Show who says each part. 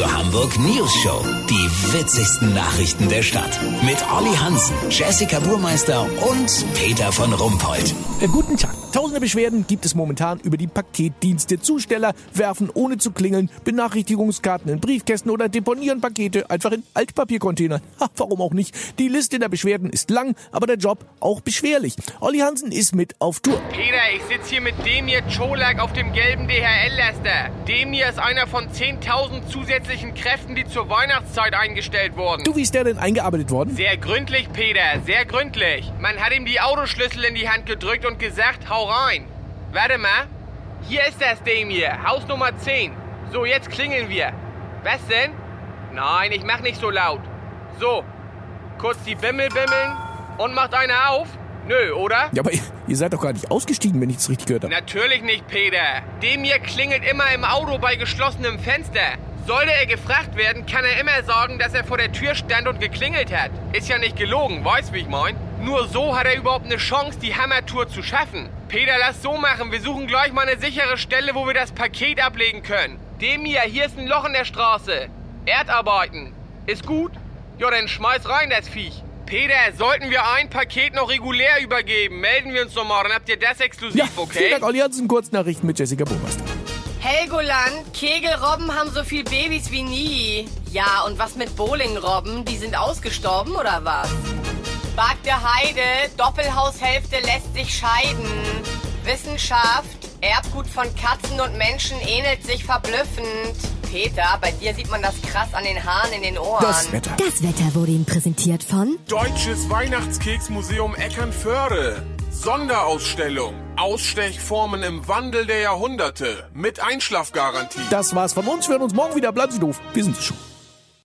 Speaker 1: Radio Hamburg News Show. Die witzigsten Nachrichten der Stadt. Mit Olli Hansen, Jessica Burmeister und Peter von Rumpold.
Speaker 2: Äh, guten Tag. Tausende Beschwerden gibt es momentan über die Paketdienste. Zusteller werfen ohne zu klingeln Benachrichtigungskarten in Briefkästen oder deponieren Pakete einfach in Altpapiercontainern. Ha, warum auch nicht? Die Liste der Beschwerden ist lang, aber der Job auch beschwerlich. Olli Hansen ist mit auf Tour.
Speaker 3: Peter, ich sitze hier mit Demir Czolak auf dem gelben DHL-Laster. Demir ist einer von 10.000 zusätzlichen Kräften, die zur Weihnachtszeit eingestellt wurden.
Speaker 2: Du, wie ist der denn eingearbeitet worden?
Speaker 3: Sehr gründlich, Peter, sehr gründlich. Man hat ihm die Autoschlüssel in die Hand gedrückt und gesagt, hau rein. Warte mal. Hier ist das Demir, Haus Nummer 10. So, jetzt klingeln wir. Was denn? Nein, ich mach nicht so laut. So, kurz die Bimmel bimmeln und macht einer auf. Nö, oder?
Speaker 2: Ja, aber ihr, ihr seid doch gar nicht ausgestiegen, wenn ich es richtig gehört habe.
Speaker 3: Natürlich nicht, Peter. Dem hier klingelt immer im Auto bei geschlossenem Fenster. Sollte er gefragt werden, kann er immer sagen, dass er vor der Tür stand und geklingelt hat. Ist ja nicht gelogen, weißt wie ich mein? Nur so hat er überhaupt eine Chance, die Hammertour zu schaffen. Peter, lass so machen. Wir suchen gleich mal eine sichere Stelle, wo wir das Paket ablegen können. Dem hier, hier ist ein Loch in der Straße. Erdarbeiten. Ist gut? Ja, dann schmeiß rein das Viech. Peter, sollten wir ein Paket noch regulär übergeben, melden wir uns nochmal, dann habt ihr das exklusiv,
Speaker 2: Ja,
Speaker 3: okay?
Speaker 2: vielen Dank, Olli Hansen. Kurznachrichten mit Jessica Burmeister.
Speaker 4: Helgoland, Kegelrobben haben so viel Babys wie nie. Ja, und was mit Bowlingrobben? Die sind ausgestorben oder was? Bagde Heide, Doppelhaushälfte lässt sich scheiden. Wissenschaft, Erbgut von Katzen und Menschen ähnelt sich verblüffend. Peter, bei dir sieht man das krass an den Haaren in den Ohren.
Speaker 2: Das Wetter.
Speaker 5: Das Wetter wurde Ihnen präsentiert von
Speaker 6: Deutsches Weihnachtskeksmuseum Eckernförde. Sonderausstellung. Ausstechformen im Wandel der Jahrhunderte. Mit Einschlafgarantie.
Speaker 2: Das war's von uns. Wir hören uns morgen wieder. Bleiben Sie doof. Wir sind schon.